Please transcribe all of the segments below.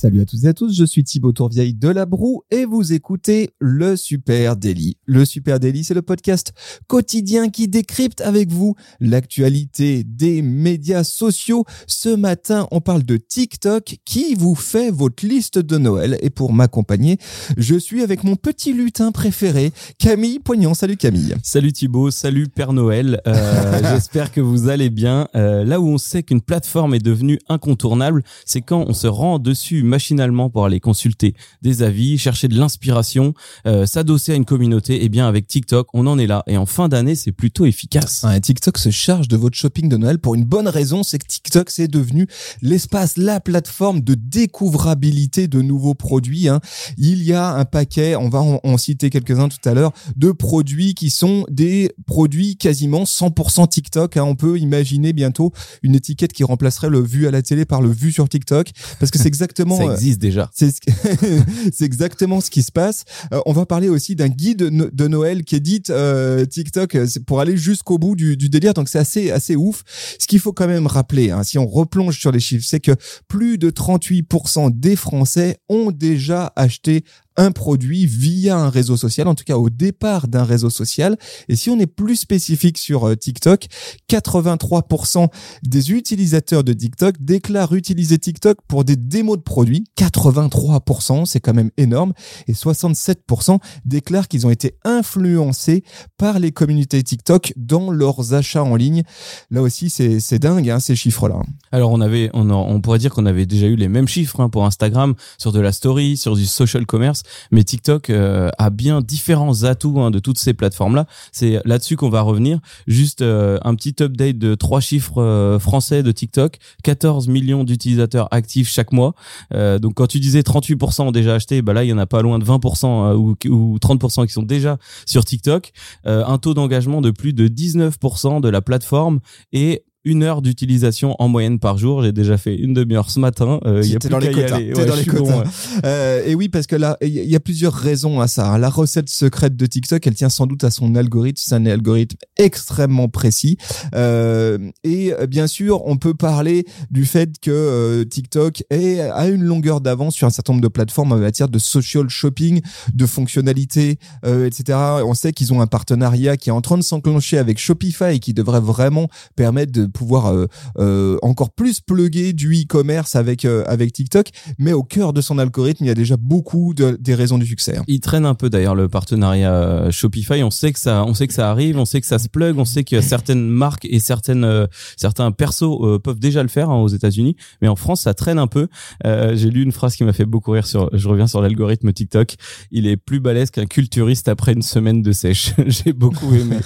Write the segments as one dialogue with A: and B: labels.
A: Salut à toutes et à tous, je suis Thibaut Tourvieille de La Broue et vous écoutez le Super Daily. Le Super Daily, c'est le podcast quotidien qui décrypte avec vous l'actualité des médias sociaux. Ce matin, on parle de TikTok qui vous fait votre liste de Noël et pour m'accompagner, je suis avec mon petit lutin préféré, Camille Poignant. Salut Camille.
B: Salut Thibaut, salut Père Noël. Euh, J'espère que vous allez bien. Euh, là où on sait qu'une plateforme est devenue incontournable, c'est quand on se rend dessus machinalement pour aller consulter des avis, chercher de l'inspiration, euh, s'adosser à une communauté. Et eh bien avec TikTok, on en est là. Et en fin d'année, c'est plutôt efficace.
A: Ouais, TikTok se charge de votre shopping de Noël pour une bonne raison, c'est que TikTok c'est devenu l'espace, la plateforme de découvrabilité de nouveaux produits. Hein. Il y a un paquet, on va en, en citer quelques-uns tout à l'heure, de produits qui sont des produits quasiment 100% TikTok. Hein. On peut imaginer bientôt une étiquette qui remplacerait le vu à la télé par le vu sur TikTok, parce que c'est exactement
B: Ça existe déjà.
A: c'est c'est exactement ce qui se passe. Euh, on va parler aussi d'un guide no- de Noël qui édite euh, TikTok euh, pour aller jusqu'au bout du, du délire. Donc c'est assez assez ouf. Ce qu'il faut quand même rappeler, hein, si on replonge sur les chiffres, c'est que plus de 38% des Français ont déjà acheté un produit via un réseau social, en tout cas au départ d'un réseau social. Et si on est plus spécifique sur euh, TikTok, 83% des utilisateurs de TikTok déclarent utiliser TikTok pour des démos de produits. 83%, c'est quand même énorme. Et 67% déclarent qu'ils ont été influencés par les communautés TikTok dans leurs achats en ligne. Là aussi, c'est dingue, hein, ces chiffres-là.
B: Alors on avait, on pourrait dire qu'on avait déjà eu les mêmes chiffres hein, pour Instagram, sur de la story, sur du social commerce, mais TikTok euh, a bien différents atouts hein, de toutes ces plateformes-là. C'est là-dessus qu'on va revenir. Juste euh, un petit update de trois chiffres euh, français de TikTok 14 millions d'utilisateurs actifs chaque mois. Euh, donc quand tu disais 38% ont déjà acheté, bah là il y en a pas loin de 20% euh, ou, ou 30% qui sont déjà sur TikTok. Un taux d'engagement de plus de 19% de la plateforme et une heure d'utilisation en moyenne par jour. J'ai déjà fait une demi-heure ce matin. Euh, y a
A: T'es
B: plus
A: dans les quotas.
B: Ouais,
A: dans les
B: bon,
A: quotas.
B: ouais.
A: Euh, et oui, parce que là, il y y a plusieurs raisons à ça. hein. La recette secrète de TikTok, elle tient sans doute à son algorithme. C'est un algorithme extrêmement précis. Euh, et euh, bien sûr, on peut parler du fait que euh, TikTok est, a une longueur d'avance sur un certain nombre de plateformes en matière de social shopping, de fonctionnalités, euh, etc. On sait qu'ils ont un partenariat qui est en train de s'enclencher avec Shopify et qui devrait vraiment permettre de pouvoir euh, euh, encore plus plugger du e-commerce avec euh, avec TikTok, mais au cœur de son algorithme, il y a déjà beaucoup de, des raisons du succès. hein.
B: Il traîne un peu d'ailleurs le partenariat Shopify. On sait que ça, on sait que ça arrive, on sait que ça se plug, on sait que certaines marques et certaines, euh, certains persos euh, peuvent déjà le faire hein, aux États-Unis, mais en France ça traîne un peu. Euh, J'ai lu une phrase qui m'a fait beaucoup rire sur. Je reviens sur l'algorithme TikTok. Il est plus balèze qu'un culturiste après une semaine de sèche. J'ai beaucoup aimé.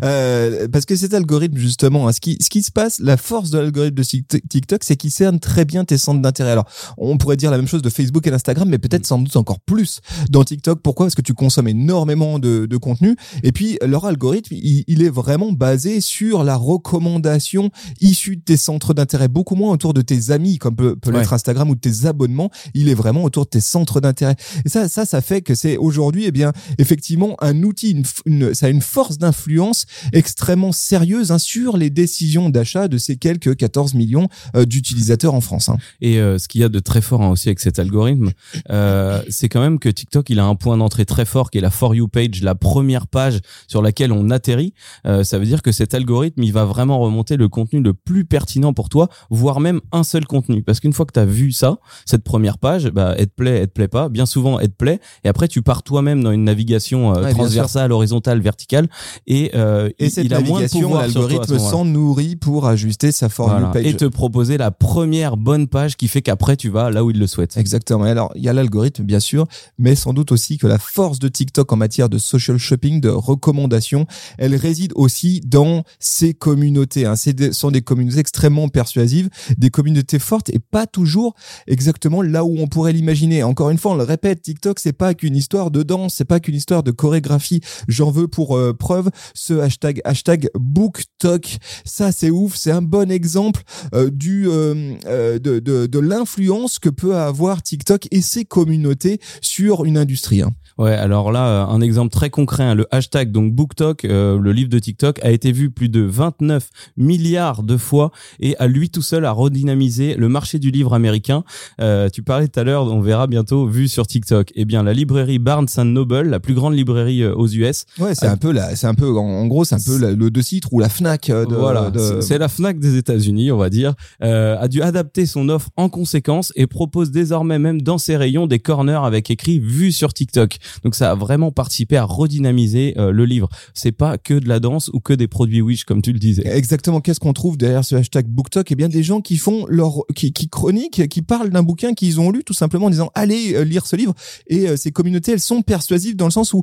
A: Parce que cet algorithme justement, ce qui ce qui se passe, la force de l'algorithme de Tik- TikTok, c'est qu'il cerne très bien tes centres d'intérêt. Alors, on pourrait dire la même chose de Facebook et d'Instagram, mais peut-être sans doute encore plus dans TikTok. Pourquoi? Parce que tu consommes énormément de, de contenu. Et puis, leur algorithme, il, il est vraiment basé sur la recommandation issue de tes centres d'intérêt, beaucoup moins autour de tes amis, comme peut, peut l'être
B: Ouais.
A: Instagram ou de tes abonnements. Il est vraiment autour de tes centres d'intérêt. Et ça, ça, ça fait que c'est aujourd'hui, eh bien, effectivement, un outil, une, f- une- ça a une force d'influence extrêmement sérieuse hein, sur les décisions d'achat de ces quelques 14 millions euh, d'utilisateurs en France. hein.
B: Et euh, ce qu'il y a de très fort hein, aussi avec cet algorithme, euh, c'est quand même que TikTok, il a un point d'entrée très fort qui est la For You page, la première page sur laquelle on atterrit. Euh, ça veut dire que cet algorithme, il va vraiment remonter le contenu le plus pertinent pour toi, voire même un seul contenu. Parce qu'une fois que tu as vu ça, cette première page, bah, elle te plaît, elle te plaît pas. Bien souvent, elle te plaît. Et après, tu pars toi-même dans une navigation euh,
A: Ouais,
B: transversale, horizontale, verticale. Et, euh,
A: Et
B: il-
A: cette
B: il a moins de
A: navigation,
B: à ce
A: l'algorithme nourrit pour ajuster sa For
B: Voilà.
A: You page.
B: Et te proposer la première bonne page qui fait qu'après, tu vas là où il le souhaite.
A: Exactement. Alors, il y a l'algorithme, bien sûr, mais sans doute aussi que la force de TikTok en matière de social shopping, de recommandation, elle réside aussi dans ses communautés. Hein. Des- sont des communautés extrêmement persuasives, des communautés fortes et pas toujours exactement là où on pourrait l'imaginer. Encore une fois, on le répète, TikTok, c'est pas qu'une histoire de danse, c'est pas qu'une histoire de chorégraphie. J'en veux pour euh, preuve ce hashtag, hashtag BookTok. Ça, c'est ouf. C'est un bon exemple euh, du euh, euh, de, l'influence que peut avoir TikTok et ses communautés sur une industrie. hein.
B: Ouais, alors là, un exemple très concret, hein, le hashtag donc BookTok, euh, le livre de TikTok, a été vu plus de 29 milliards de fois et à lui tout seul a redynamisé le marché du livre américain. Euh, tu parlais tout à l'heure, on verra bientôt, vu sur TikTok. Eh bien, la librairie Barnes Noble, la plus grande librairie euh, aux US,
A: Ouais, c'est un peu la, c'est un peu, en, gros, c'est un peu la- le de titre ou la Fnac euh, de,
B: voilà,
A: de-
B: c'est- c'est la Fnac des États-Unis, on va dire, euh, a dû adapter son offre en conséquence et propose désormais même dans ses rayons des corners avec écrit vu sur TikTok. Donc ça a vraiment participé à redynamiser euh, le livre. C'est pas que de la danse ou que des produits Wish comme tu le disais.
A: Exactement. Qu'est-ce qu'on trouve derrière ce hashtag BookTok? Eh bien, des gens qui font leur, qui, qui chroniquent, qui parlent d'un bouquin qu'ils ont lu, tout simplement en disant allez euh, lire ce livre. Et euh, ces communautés, elles sont persuasives dans le sens où,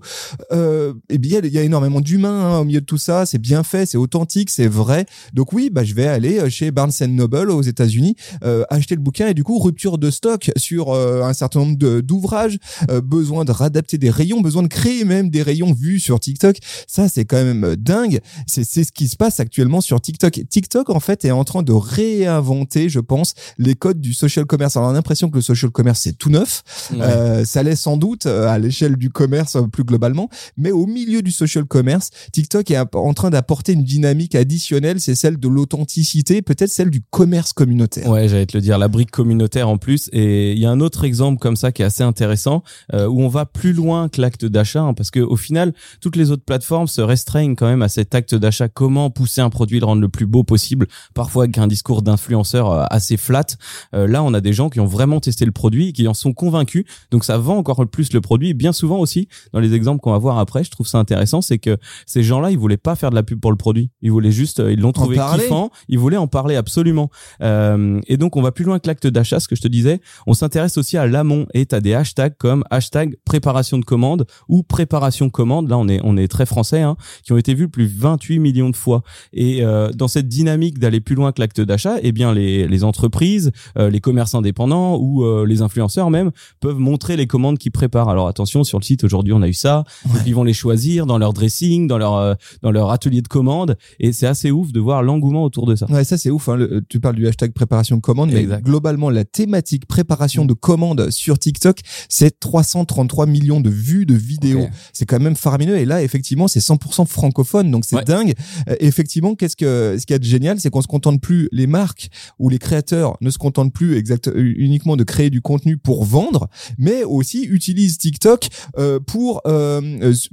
A: euh, eh bien, il y a énormément d'humains hein, au milieu de tout ça. C'est bien fait, c'est authentique, c'est vrai. Donc oui, bah je vais aller euh, chez Barnes Noble aux États-Unis euh, acheter le bouquin et du coup rupture de stock sur un certain nombre d'ouvrages, besoin de des rayons, besoin de créer même des rayons vus sur TikTok. Ça, c'est quand même euh, dingue. C'est c'est ce qui se passe actuellement sur TikTok. TikTok, en fait, est en train de réinventer, je pense, les codes du social commerce. Alors, on a l'impression que le social commerce, c'est tout neuf. Euh, ça l'est sans doute euh, à l'échelle du commerce euh, plus globalement. Mais au milieu du social commerce, TikTok est en train d'apporter une dynamique additionnelle. C'est celle de l'authenticité, peut-être celle du commerce communautaire.
B: Ouais, j'allais te le dire, la brique communautaire en plus. Et il y a un autre exemple comme ça qui est assez intéressant, euh, où on va plus loin que l'acte d'achat, hein, parce que au final, toutes les autres plateformes se restreignent quand même à cet acte d'achat. Comment pousser un produit, le rendre le plus beau possible, parfois avec un discours d'influenceur euh, assez flat. Euh, là, on a des gens qui ont vraiment testé le produit, qui en sont convaincus, donc ça vend encore plus le produit. Bien souvent aussi, dans les exemples qu'on va voir après, je trouve ça intéressant, c'est que ces gens-là, ils voulaient pas faire de la pub pour le produit. Ils voulaient juste, euh, ils l'ont trouvé kiffant, ils voulaient en parler absolument. Euh, et donc, on va plus loin que l'acte d'achat, ce que je te disais. On s'intéresse aussi à l'amont et tu as des hashtags comme hashtag préparation de commande ou préparation commande. Là, on est, on est très français, hein, qui ont été vus plus de 28 millions de fois. Et euh, dans cette dynamique d'aller plus loin que l'acte d'achat, eh bien, les, les entreprises, euh, les commerces indépendants ou euh, les influenceurs même peuvent montrer les commandes qu'ils préparent. Alors attention, sur le site aujourd'hui, on a eu ça. Donc, ils vont les choisir dans leur dressing, dans leur euh, dans leur atelier de commande, et c'est assez ouf de voir l'engouement autour de ça.
A: Ouais, ça c'est ouf. Hein. Le- tu parles du hashtag préparation de commande, mais
B: Exact.
A: globalement la thématique préparation de commande sur TikTok, c'est 333 millions de vues de vidéos. C'est quand même faramineux. Et là, effectivement, c'est 100% francophone, donc c'est
B: Ouais.
A: dingue. Euh, effectivement, qu'est-ce que ce qui est génial, c'est qu'on se contente plus les marques ou les créateurs ne se contentent plus exact euh, uniquement de créer du contenu pour vendre, mais aussi utilisent TikTok euh, pour euh,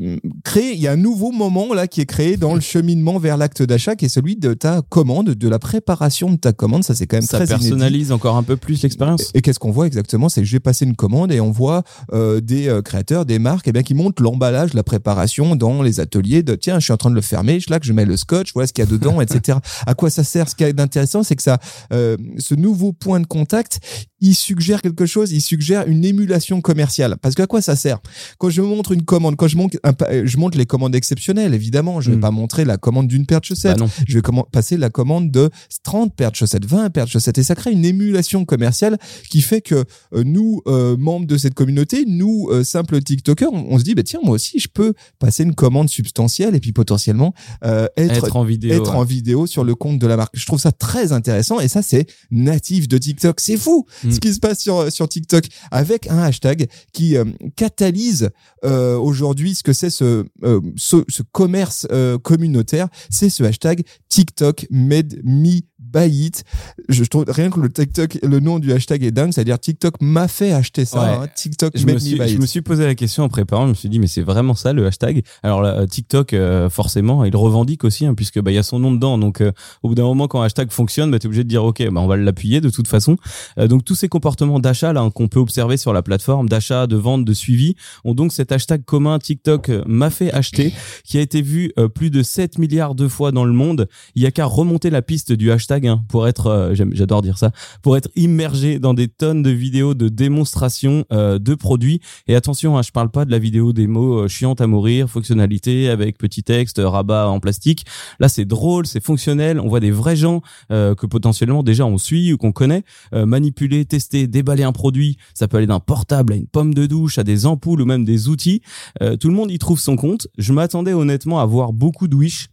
A: euh, créer. Il y a un nouveau moment là qui est créé dans le cheminement vers l'acte d'achat, qui est celui de ta commande, de la préparation de ta commande. Ça, c'est quand même
B: Ça
A: très inédit.
B: personnalise encore un peu plus l'expérience.
A: Et qu'est-ce qu'on voit exactement? C'est que j'ai passé une commande et on voit euh, des euh, des marques, eh bien qui montrent l'emballage, la préparation dans les ateliers. De tiens, je suis en train de le fermer, je là que je mets le scotch, voilà ce qu'il y a dedans, etc. À quoi ça sert? Ce qui est d'intéressant, c'est que ça, euh, ce nouveau point de contact, il suggère quelque chose. Il suggère une émulation commerciale. Parce qu'à quoi ça sert? Quand je montre une commande, quand je montre, un je montre les commandes exceptionnelles, évidemment, je vais
B: Mm.
A: pas montrer la commande d'une paire de
B: Bah
A: chaussettes
B: non.
A: je vais passer la commande de 30 paires de chaussettes, 20 paires de chaussettes. Et ça crée une émulation commerciale qui fait que euh, nous, euh, membres de cette communauté, nous, euh, simples TikTokers, on, on se dit, bah, tiens, moi aussi, je peux passer une commande substantielle et puis potentiellement euh, être,
B: Être en vidéo.
A: être
B: ouais.
A: en vidéo sur le compte de la marque. Je trouve ça très intéressant et ça, c'est natif de TikTok. C'est fou
B: Mm.
A: ce qui se passe sur, sur TikTok avec un hashtag qui euh, catalyse euh, aujourd'hui ce que c'est ce, euh, ce, ce commerce euh, communautaire. C'est ce hashtag TikTok made me buy it. Je, je trouve rien que le TikTok, le nom du hashtag est dingue, c'est-à-dire TikTok m'a fait acheter ça.
B: Ouais.
A: hein. TikTok
B: Je
A: made
B: me, suis,
A: buy
B: je
A: it.
B: me suis posé la question en préparant, je me suis dit mais c'est vraiment ça le hashtag? Alors là, euh, TikTok euh, forcément, il revendique aussi hein, puisque bah il y a son nom dedans. Donc euh, au bout d'un moment quand un hashtag fonctionne, bah, tu es obligé de dire OK, bah on va l'appuyer de toute façon. Euh, donc tous ces comportements d'achat là hein, qu'on peut observer sur la plateforme d'achat, de vente, de suivi ont donc cet hashtag commun TikTok m'a fait acheter qui a été vu plus de 7 milliards de fois dans le monde. Il y a qu'à remonter la piste du hashtag hein, pour être euh, j'adore dire ça, pour être immergé dans des tonnes de vidéos de démonstration euh, de produits et attention, hein, je parle pas de la vidéo démo euh, chiante à mourir, fonctionnalité avec petit texte, euh, rabat en plastique. Là, c'est drôle, c'est fonctionnel. On voit des vrais gens euh, que potentiellement déjà on suit ou qu'on connaît manipuler, tester, déballer un produit. Ça peut aller d'un portable à une pomme de douche, à des ampoules ou même des outils. Tout le monde y trouve son compte. Je m'attendais honnêtement à voir beaucoup de Wish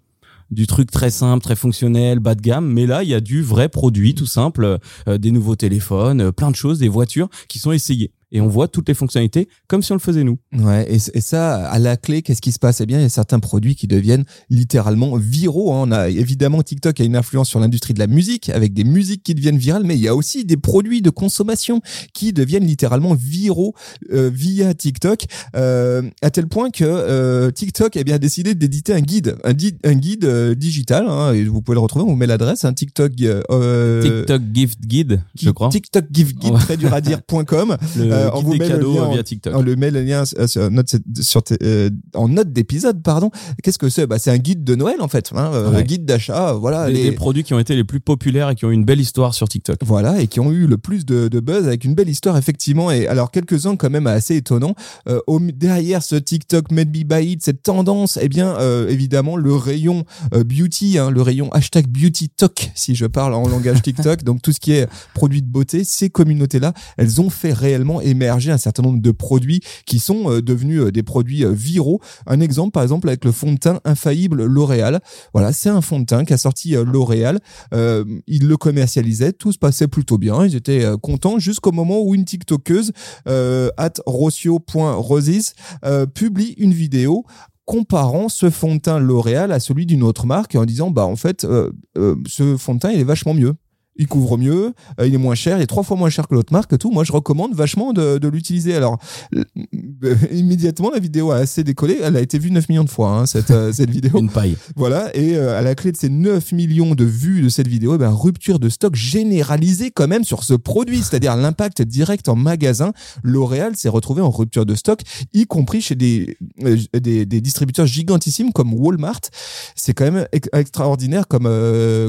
B: du truc très simple, très fonctionnel, bas de gamme. Mais là, il y a du vrai produit, tout simple, euh, des nouveaux téléphones, euh, plein de choses, des voitures qui sont essayées et on voit toutes les fonctionnalités comme si on le faisait nous.
A: Ouais, et, et ça, à la clé, qu'est-ce qui se passe? Eh bien, il y a certains produits qui deviennent littéralement viraux. Hein. On a évidemment TikTok a une influence sur l'industrie de la musique, avec des musiques qui deviennent virales, mais il y a aussi des produits de consommation qui deviennent littéralement viraux euh, via TikTok, euh, à tel point que euh, TikTok a bien décidé d'éditer un guide, un, un guide euh, digital, hein, et vous pouvez le retrouver, on vous met l'adresse, hein, TikTok...
B: Euh, TikTok Gift Guide, je crois.
A: TikTok Gift Guide, très dur à dire.com.
B: Euh, on vous met le lien via TikTok.
A: On le met le lien sur note, sur euh, en note d'épisode, pardon. Qu'est-ce que c'est? Bah, c'est un guide de Noël en fait, hein, euh, guide d'achat. Voilà,
B: les, les... produits qui ont été les plus populaires et qui ont eu une belle histoire sur TikTok.
A: Voilà, et qui ont eu le plus de, de buzz avec une belle histoire effectivement. Et alors quelques uns quand même assez étonnants. Euh, au, derrière ce TikTok Made Me Buy It, cette tendance, eh bien évidemment le rayon beauty, hein, le rayon hashtag beauty talk si je parle en langage TikTok. donc tout ce qui est produits de beauté, ces communautés là, elles ont fait réellement émerger un certain nombre de produits qui sont euh, devenus euh, des produits euh, viraux. Un exemple, par exemple, avec le fond de teint infaillible L'Oréal. Voilà, c'est un fond de teint qu'a sorti L'Oréal. Ils le commercialisaient, tout se passait plutôt bien. Ils étaient contents jusqu'au moment où une TikTokeuse, euh, at rocio.roses, publie une vidéo comparant ce fond de teint L'Oréal à celui d'une autre marque en disant bah en fait ce fond de teint il est vachement mieux il couvre mieux, euh, il est moins cher, il est trois fois moins cher que l'autre marque, tout. Moi, je recommande vachement de, de l'utiliser. Alors, euh, immédiatement, la vidéo a assez décollé. Elle a été vue 9 millions de fois, hein, cette, euh, cette vidéo.
B: Une paille.
A: Voilà. Et à la clé de ces 9 millions de vues de cette vidéo, eh ben, rupture de stock généralisée quand même sur ce produit, c'est-à-dire l'impact direct en magasin. L'Oréal s'est retrouvé en rupture de stock, y compris chez des, des, des, distributeurs gigantissimes comme Walmart. C'est quand même extraordinaire comme,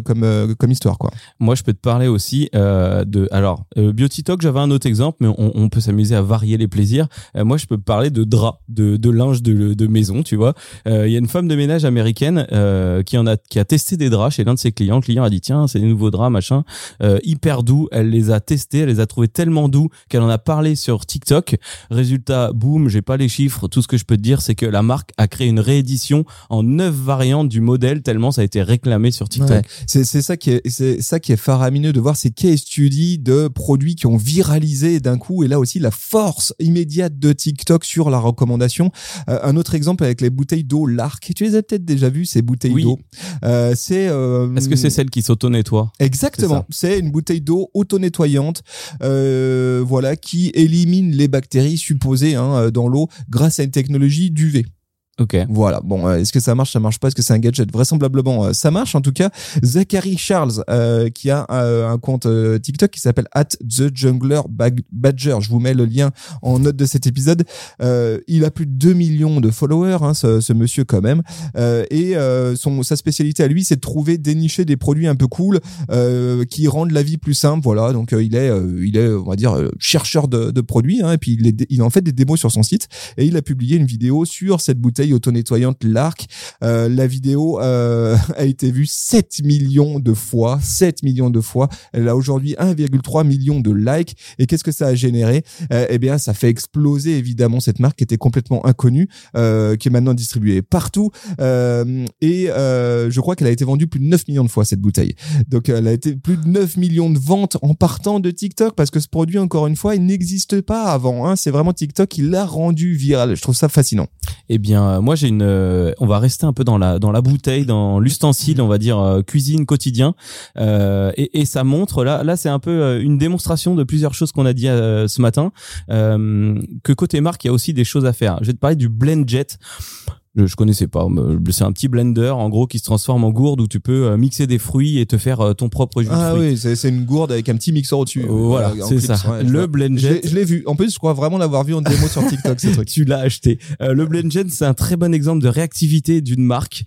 A: comme, comme histoire, quoi.
B: Moi, je peux te parler aussi euh, de. Alors, euh, Talk, j'avais un autre exemple, mais on, on peut s'amuser à varier les plaisirs. Euh, moi, je peux parler de draps, de, de linge de, de maison, tu vois. Euh, il y a une femme de ménage américaine euh, qui en a qui a testé des draps chez l'un de ses clients. Le client a dit tiens, c'est des nouveaux draps, machin, hyper doux. Elle les a testés, elle les a trouvés tellement doux qu'elle en a parlé sur TikTok. Résultat, boum, j'ai pas les chiffres. Tout ce que je peux te dire, c'est que la marque a créé une réédition en neuf variantes du modèle tellement ça a été réclamé sur TikTok. Ouais.
A: C'est ça qui est c'est ça qui est faramineux de voir ces case studies de produits qui ont viralisé d'un coup et là aussi la force immédiate de TikTok sur la recommandation. Euh, un autre exemple avec les bouteilles d'eau Lark. Tu les as peut-être déjà vues ces bouteilles d'eau.
B: Euh, c'est euh, Est-ce que c'est celle qui s'auto-nettoie?
A: Exactement. C'est une bouteille d'eau auto-nettoyante voilà qui élimine les bactéries supposées hein, dans l'eau grâce à une technologie d'UV.
B: Ok.
A: Voilà. Bon, euh, est-ce que ça marche, ça marche pas? Est-ce que c'est un gadget? Vraisemblablement, euh, ça marche. En tout cas, Zachary Charles, euh, qui a un compte TikTok qui s'appelle at the Jungler Badger. Je vous mets le lien en note de cet épisode. il a plus de 2 millions de followers, hein, ce, ce, monsieur quand même. et son sa spécialité à lui, c'est de trouver, dénicher des produits un peu cool qui rendent la vie plus simple. Voilà. Donc il est, il est, on va dire, chercheur de, de produits. Hein, et puis il, est, il en fait des démos sur son site. Et il a publié une vidéo sur cette bouteille auto-nettoyante Lark. Euh, la vidéo euh, a été vue 7 millions de fois, 7 millions de fois. Elle a aujourd'hui 1,3 million de likes. Et qu'est-ce que ça a généré? Euh, Eh bien, ça fait exploser évidemment cette marque qui était complètement inconnue, euh, qui est maintenant distribuée partout. Euh, et euh, je crois qu'elle a été vendue plus de 9 millions de fois cette bouteille. Donc, elle a été plus de 9 millions de ventes en partant de TikTok parce que ce produit, encore une fois, il n'existe pas avant. Hein. C'est vraiment TikTok qui l'a rendu viral. Je trouve ça fascinant.
B: Eh bien, euh, moi j'ai une, euh, on va rester un peu dans la dans la bouteille, dans l'ustensile, on va dire euh, cuisine quotidien, et, ça montre là là c'est un peu une démonstration de plusieurs choses qu'on a dit ce matin, que côté marque il y a aussi des choses à faire. Je vais te parler du Blend Jet je, je connaissais pas. C'est un petit blender en gros qui se transforme en gourde où tu peux euh, mixer des fruits et te faire euh, ton propre jus
A: ah
B: de fruits.
A: oui, c'est une gourde avec un petit mixeur au-dessus. Euh,
B: voilà, c'est ça. le blender.
A: Je l'ai vu. En plus, je crois vraiment l'avoir vu en démo sur TikTok. ce truc.
B: Tu l'as acheté. le blender, c'est un très bon exemple de réactivité d'une marque.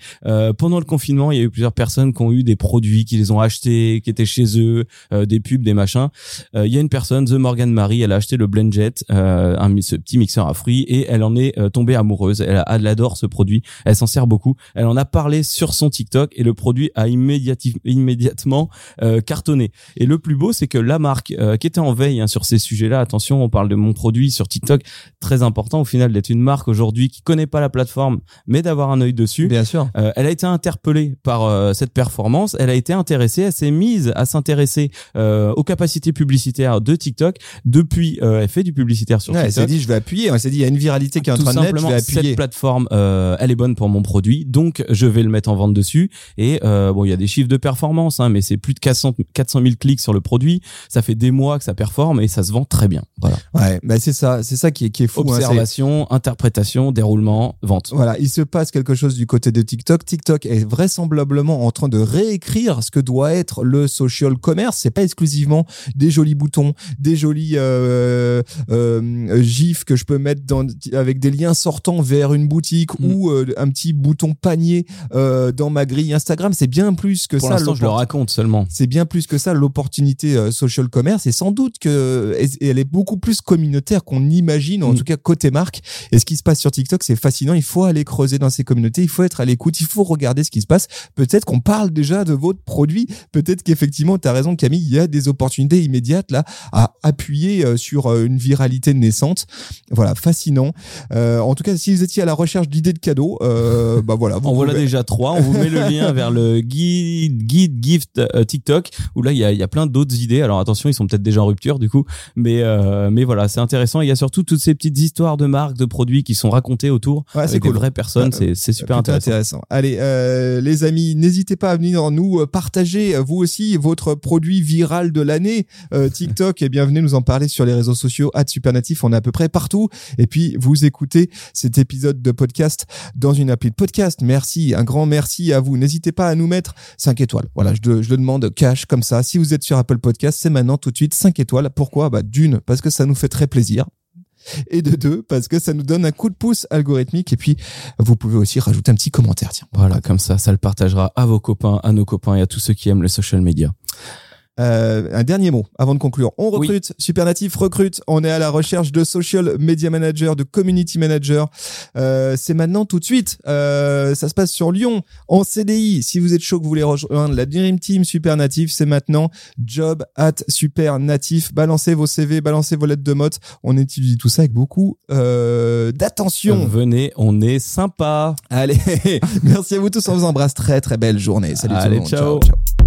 B: pendant le confinement, il y a eu plusieurs personnes qui ont eu des produits, qui les ont achetés, qui étaient chez eux, des pubs, des machins. Il y a une personne, The Morgan Marie, elle a acheté le Blendjet, un ce petit mixeur à fruits, et elle en est tombée amoureuse. Elle, elle adore ce produit produit. Elle s'en sert beaucoup. Elle en a parlé sur son TikTok et le produit a immédiatement euh, cartonné. Et le plus beau, c'est que la marque euh, qui était en veille hein, sur ces sujets-là, attention, on parle de mon produit sur TikTok, très important au final d'être une marque aujourd'hui qui connaît pas la plateforme, mais d'avoir un œil dessus.
A: Bien sûr.
B: Euh, elle a été interpellée par euh, cette performance. Elle a été intéressée, elle s'est mise à s'intéresser euh, aux capacités publicitaires de TikTok. Depuis, elle fait du publicitaire sur
A: ouais,
B: TikTok.
A: Elle s'est dit, je vais appuyer. Elle s'est dit, il y a une viralité qui est en train de naître, je vais appuyer.
B: cette plateforme, elle est bonne pour mon produit, donc je vais le mettre en vente dessus. Et bon, il y a des chiffres de performance, hein, mais c'est plus de 400, 400 000 clics sur le produit. Ça fait des mois que ça performe et ça se vend très bien. Voilà.
A: Ouais, bah c'est ça, c'est ça qui est, qui est fou. hein,
B: Observation, interprétation, déroulement, vente.
A: Voilà, il se passe quelque chose du côté de TikTok. TikTok est vraisemblablement en train de réécrire ce que doit être le social commerce. C'est pas exclusivement des jolis boutons, des jolis euh, euh, gifs que je peux mettre dans, avec des liens sortants vers une boutique
B: Mm.
A: ou euh, un petit bouton panier euh, dans ma grille Instagram. C'est bien plus que
B: Pour
A: ça.
B: je le raconte seulement.
A: c'est bien plus que ça l'opportunité euh, social commerce et sans doute que et elle est beaucoup plus communautaire qu'on imagine en
B: Mm.
A: tout cas côté marque et ce qui se passe sur TikTok c'est fascinant il faut aller creuser dans ces communautés il faut être à l'écoute il faut regarder ce qui se passe peut-être qu'on parle déjà de votre produit peut-être qu'effectivement tu as raison Camille il y a des opportunités immédiates là à appuyer euh, sur euh, une viralité naissante voilà fascinant Euh, en tout cas si vous étiez à la recherche d'idées de cadeaux euh, bah voilà vous
B: On voilà déjà trois. On vous met le lien vers le guide, guide gift euh, TikTok où là il y a, y a plein d'autres idées. Alors attention, ils sont peut-être déjà en rupture du coup, mais euh, mais voilà, c'est intéressant. Il y a surtout toutes ces petites histoires de marques, de produits qui sont racontées autour
A: Ouais, c'est
B: avec des
A: cool.
B: vraies personnes. C'est c'est super
A: Plutôt
B: intéressant.
A: Allez, euh, les amis, n'hésitez pas à venir nous euh, partager vous aussi votre produit viral de l'année TikTok et bienvenue nous en parler sur les réseaux sociaux @supernatif. On est à peu près partout. Et puis vous écoutez cet épisode de podcast dans une appli de podcast. Merci, un grand merci à vous. N'hésitez pas à nous mettre 5 étoiles. Voilà, je, le- je le demande cash comme ça. Si vous êtes sur Apple Podcast, c'est maintenant tout de suite 5 étoiles. Pourquoi? Bah d'une parce que ça nous fait très plaisir et de deux parce que ça nous donne un coup de pouce algorithmique et puis vous pouvez aussi rajouter un petit commentaire tiens
B: Voilà, comme ça, ça le partagera à vos copains, à nos copains et à tous ceux qui aiment le social media.
A: Euh, un dernier mot avant de conclure. On recrute, Supernatif recrute. On est à la recherche de social media manager, de community manager. Euh, c'est maintenant tout de suite. Euh, ça se passe sur Lyon en CDI. Si vous êtes chaud que vous voulez rejoindre la Dream Team Supernatif, c'est maintenant job at Supernatif. Balancez vos CV, balancez vos lettres de motte. On étudie tout ça avec beaucoup euh, d'attention.
B: Venez, on est sympa.
A: Allez, merci à vous tous. On vous embrasse. Très très belle journée. Salut tout le
B: Allez,
A: monde.
B: ciao.
A: ciao.